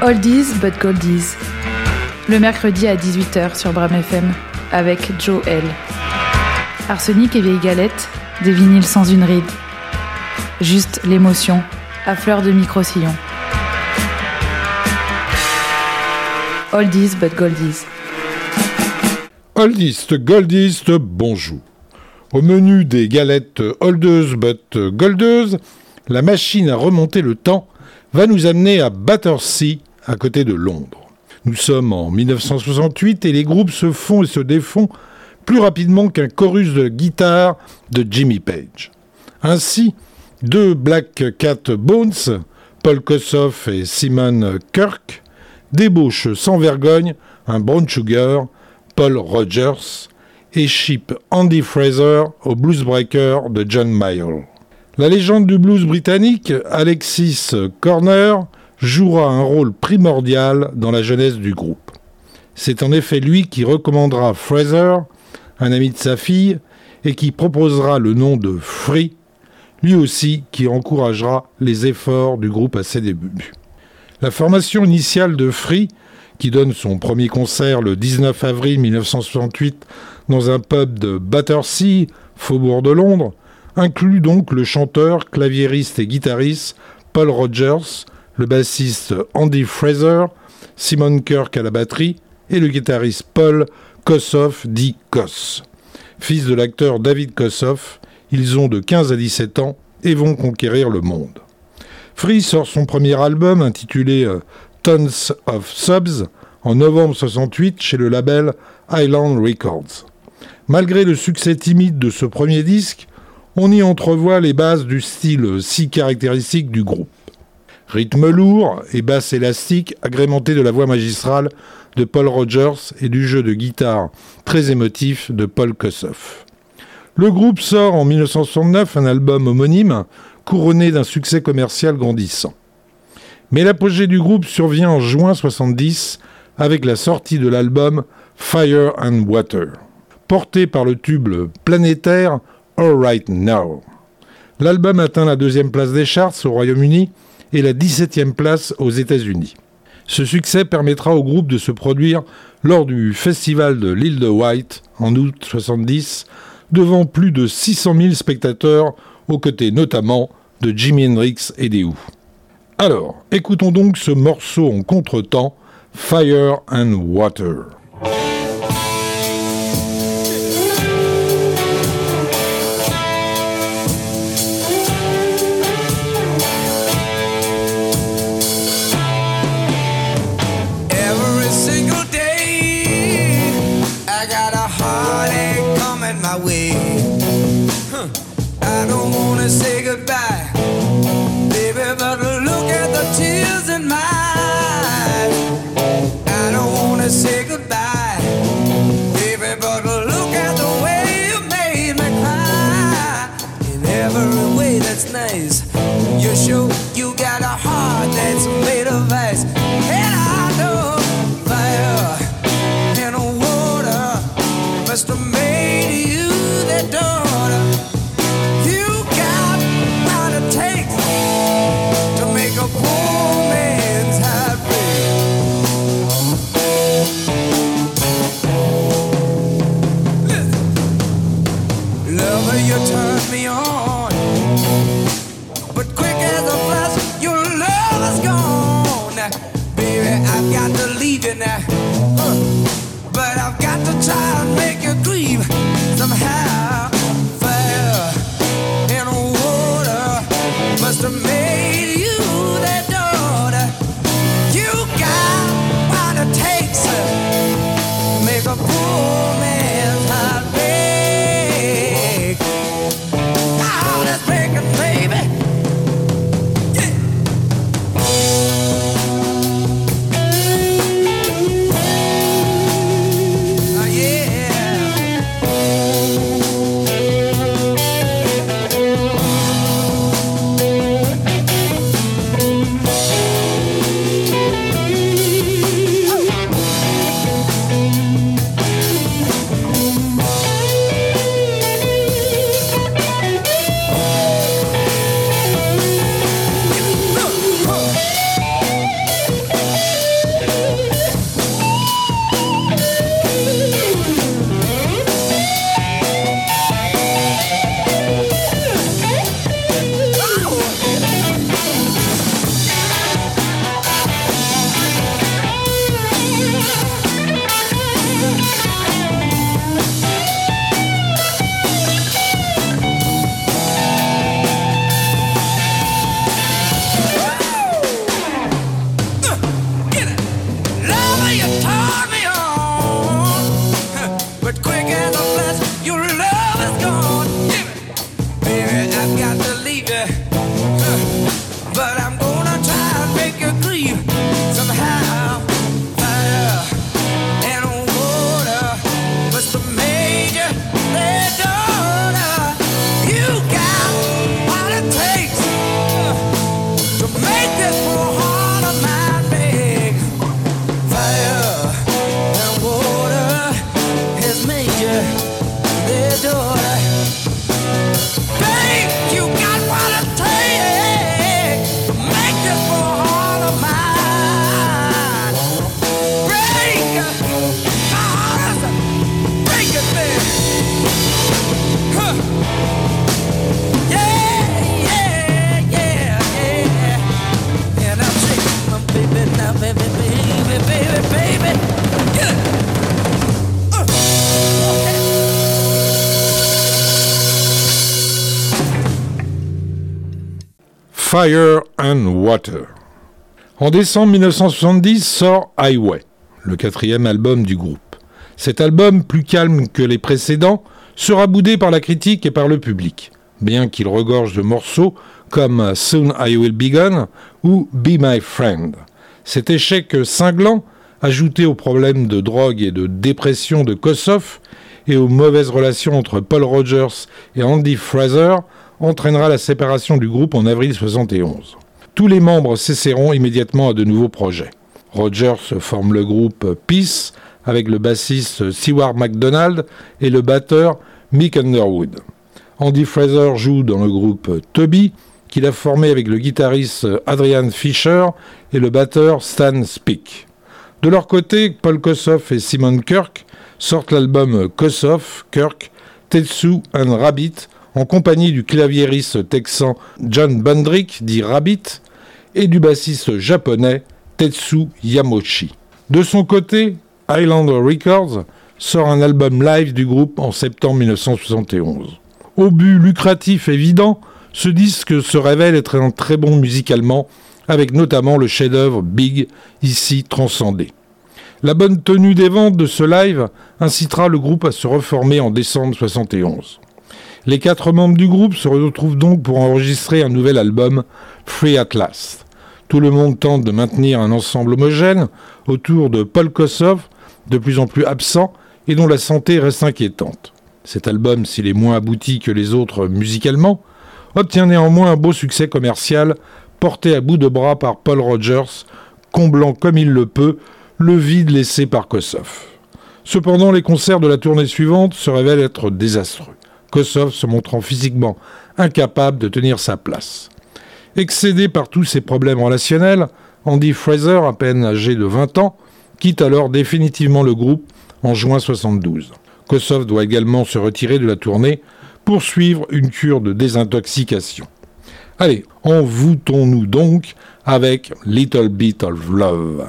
Oldies but Goldies. Le mercredi à 18h sur Bram FM avec Joe L. Arsenic et vieilles galettes, des vinyles sans une ride. Juste l'émotion, à fleur de micro-sillon. Oldies but Goldies. Oldies, Goldies, bonjour. Au menu des galettes Oldeuses but Goldeuses, la machine à remonter le temps va nous amener à Battersea, à côté de Londres. Nous sommes en 1968 et les groupes se font et se défont plus rapidement qu'un chorus de guitare de Jimmy Page. Ainsi, deux Black Cat Bones, Paul Kossoff et Simon Kirk, débauchent sans vergogne un Brown Sugar, Paul Rogers, et ship Andy Fraser au bluesbreaker de John Mayall. La légende du blues britannique, Alexis Corner, jouera un rôle primordial dans la jeunesse du groupe. C'est en effet lui qui recommandera Fraser, un ami de sa fille, et qui proposera le nom de Free, lui aussi qui encouragera les efforts du groupe à ses débuts. La formation initiale de Free, qui donne son premier concert le 19 avril 1968 dans un pub de Battersea, faubourg de Londres, inclut donc le chanteur, claviériste et guitariste Paul Rogers, le bassiste Andy Fraser, Simon Kirk à la batterie et le guitariste Paul Kossoff dit Koss. Fils de l'acteur David Kossoff, ils ont de 15 à 17 ans et vont conquérir le monde. Free sort son premier album intitulé euh, Tons of Subs en novembre 68 chez le label Island Records. Malgré le succès timide de ce premier disque, on y entrevoit les bases du style si caractéristique du groupe. Rythme lourd et basse élastique agrémenté de la voix magistrale de Paul Rogers et du jeu de guitare très émotif de Paul Kossoff. Le groupe sort en 1969 un album homonyme couronné d'un succès commercial grandissant. Mais l'apogée du groupe survient en juin 70 avec la sortie de l'album Fire and Water, porté par le tube planétaire All Right Now. L'album atteint la deuxième place des charts au Royaume-Uni et la 17e place aux États-Unis. Ce succès permettra au groupe de se produire lors du festival de l'île de White en août 70 devant plus de 600 000 spectateurs aux côtés notamment de Jimi Hendrix et des Who. Alors, écoutons donc ce morceau en contretemps, Fire and Water. Fire and Water. En décembre 1970 sort Highway, le quatrième album du groupe. Cet album, plus calme que les précédents, sera boudé par la critique et par le public, bien qu'il regorge de morceaux comme Soon I Will Be Gone ou Be My Friend. Cet échec cinglant, ajouté aux problèmes de drogue et de dépression de Kossoff et aux mauvaises relations entre Paul Rogers et Andy Fraser, entraînera la séparation du groupe en avril 71. Tous les membres cesseront immédiatement à de nouveaux projets. Rogers forme le groupe Peace avec le bassiste Seward MacDonald et le batteur Mick Underwood. Andy Fraser joue dans le groupe Toby, qu'il a formé avec le guitariste Adrian Fisher et le batteur Stan Speak. De leur côté, Paul Kossoff et Simon Kirk sortent l'album Kossoff, Kirk, Tetsu and Rabbit en compagnie du claviériste texan John Bundrick, dit Rabbit, et du bassiste japonais Tetsu Yamochi. De son côté, Highlander Records sort un album live du groupe en septembre 1971. Au but lucratif évident, ce disque se révèle être un très bon musicalement, avec notamment le chef-d'œuvre Big, ici transcendé. La bonne tenue des ventes de ce live incitera le groupe à se reformer en décembre 1971. Les quatre membres du groupe se retrouvent donc pour enregistrer un nouvel album, Free at Last. Tout le monde tente de maintenir un ensemble homogène autour de Paul Kossoff, de plus en plus absent et dont la santé reste inquiétante. Cet album, s'il est moins abouti que les autres musicalement, obtient néanmoins un beau succès commercial porté à bout de bras par Paul Rogers, comblant comme il le peut le vide laissé par Kossoff. Cependant, les concerts de la tournée suivante se révèlent être désastreux. Kossoff se montrant physiquement incapable de tenir sa place. Excédé par tous ses problèmes relationnels, Andy Fraser, à peine âgé de 20 ans, quitte alors définitivement le groupe en juin 72. Kossoff doit également se retirer de la tournée pour suivre une cure de désintoxication. Allez, envoûtons-nous donc avec Little Bit of Love.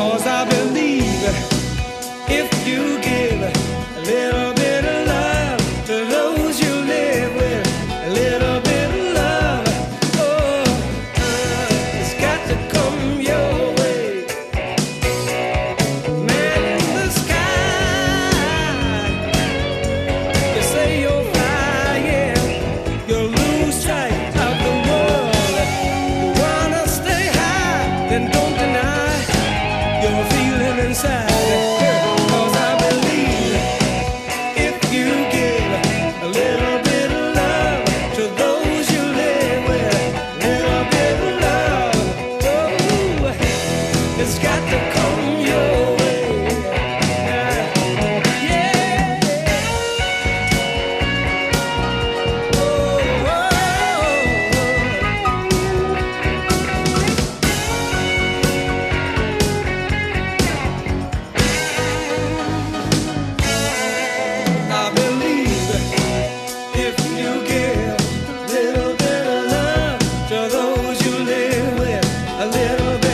Cause I believe if you give a little quiero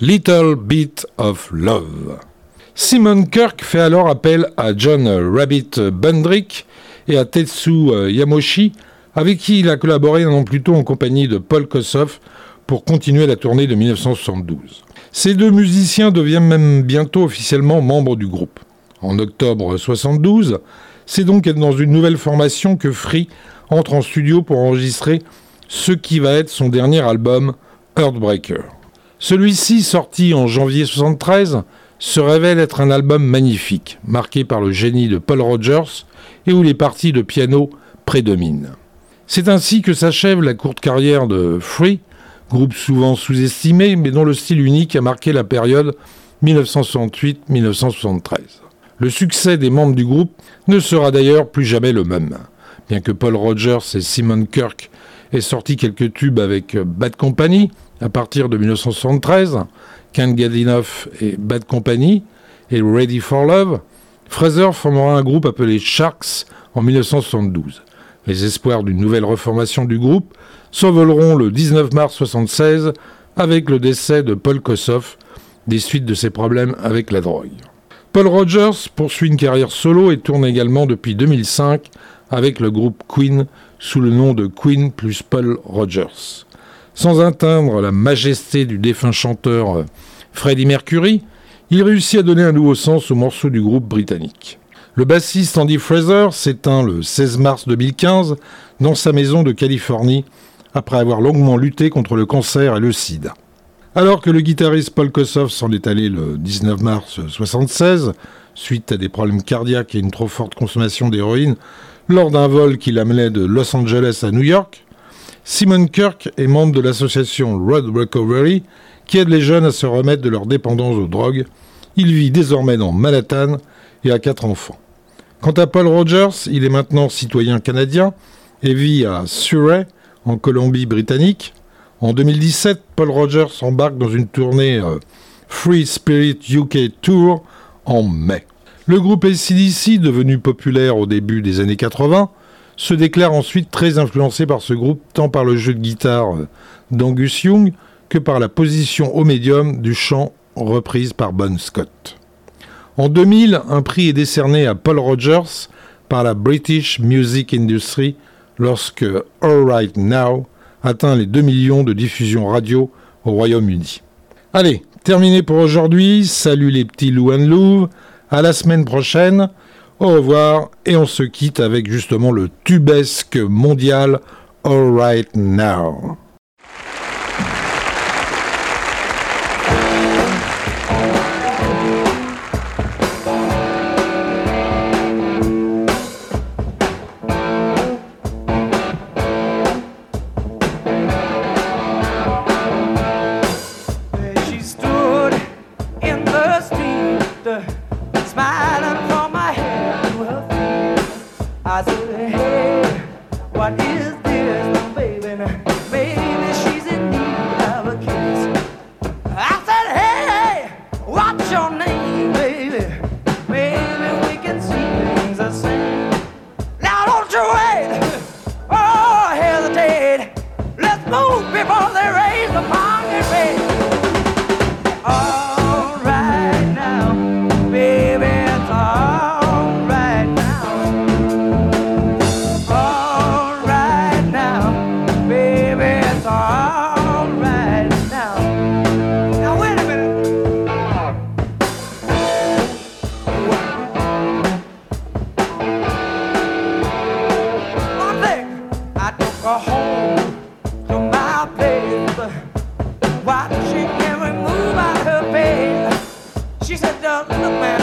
Little Bit of Love. Simon Kirk fait alors appel à John Rabbit Bundrick et à Tetsu Yamoshi, avec qui il a collaboré un an plus tôt en compagnie de Paul Kossoff pour continuer la tournée de 1972. Ces deux musiciens deviennent même bientôt officiellement membres du groupe. En octobre 72, c'est donc dans une nouvelle formation que Free entre en studio pour enregistrer ce qui va être son dernier album, Earthbreaker. Celui-ci, sorti en janvier 73, se révèle être un album magnifique, marqué par le génie de Paul Rogers et où les parties de piano prédominent. C'est ainsi que s'achève la courte carrière de Free, groupe souvent sous-estimé, mais dont le style unique a marqué la période 1968-1973. Le succès des membres du groupe ne sera d'ailleurs plus jamais le même. Bien que Paul Rogers et Simon Kirk aient sorti quelques tubes avec Bad Company à partir de 1973, Can't Get Enough et Bad Company et Ready for Love, Fraser formera un groupe appelé Sharks en 1972. Les espoirs d'une nouvelle reformation du groupe s'envoleront le 19 mars 1976 avec le décès de Paul Kossoff des suites de ses problèmes avec la drogue. Paul Rogers poursuit une carrière solo et tourne également depuis 2005 avec le groupe Queen sous le nom de Queen plus Paul Rogers. Sans atteindre la majesté du défunt chanteur Freddie Mercury, il réussit à donner un nouveau sens aux morceaux du groupe britannique. Le bassiste Andy Fraser s'éteint le 16 mars 2015 dans sa maison de Californie après avoir longuement lutté contre le cancer et le sida. Alors que le guitariste Paul Kossoff s'en est allé le 19 mars 1976, suite à des problèmes cardiaques et une trop forte consommation d'héroïne, lors d'un vol qui l'amenait de Los Angeles à New York, Simon Kirk est membre de l'association Road Recovery qui aide les jeunes à se remettre de leur dépendance aux drogues. Il vit désormais dans Manhattan et a quatre enfants. Quant à Paul Rogers, il est maintenant citoyen canadien et vit à Surrey, en Colombie-Britannique. En 2017, Paul Rogers embarque dans une tournée euh, Free Spirit UK Tour en mai. Le groupe ACDC, devenu populaire au début des années 80, se déclare ensuite très influencé par ce groupe, tant par le jeu de guitare euh, d'Angus Young que par la position au médium du chant reprise par Bon Scott. En 2000, un prix est décerné à Paul Rogers par la British Music Industry lorsque All Right Now atteint les 2 millions de diffusions radio au Royaume-Uni. Allez, terminé pour aujourd'hui. Salut les petits Lou and. À la semaine prochaine. Au revoir. Et on se quitte avec justement le tubesque mondial All Right Now. move. her home to my babe. Watching every move her. She said, darling, look, man.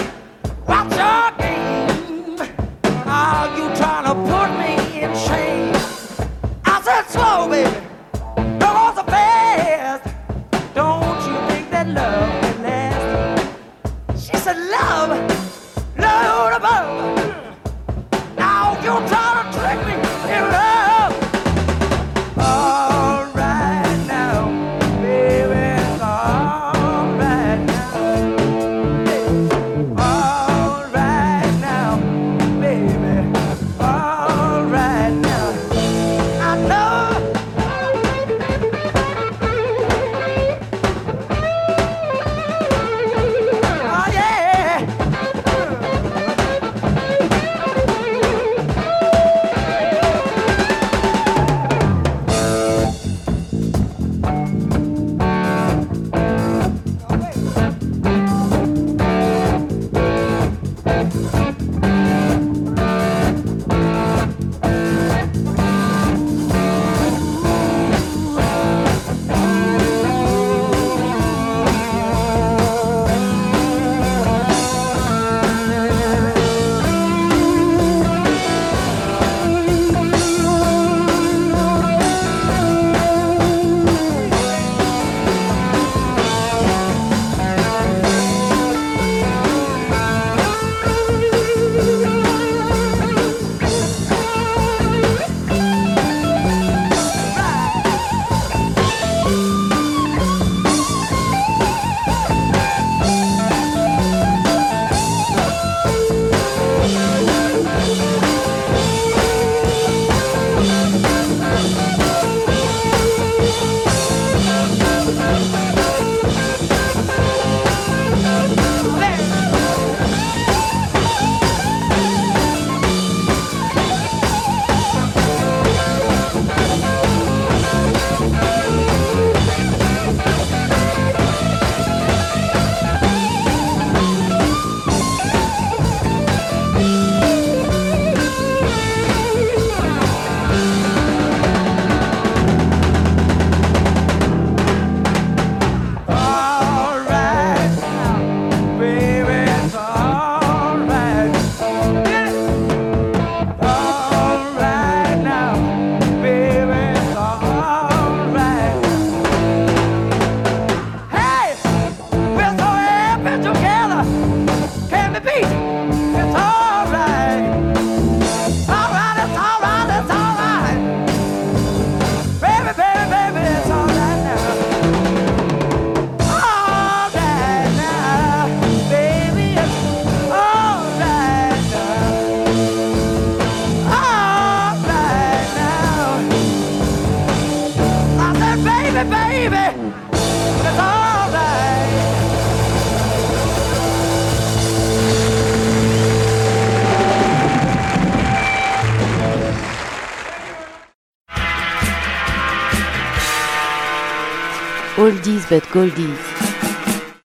But goldies.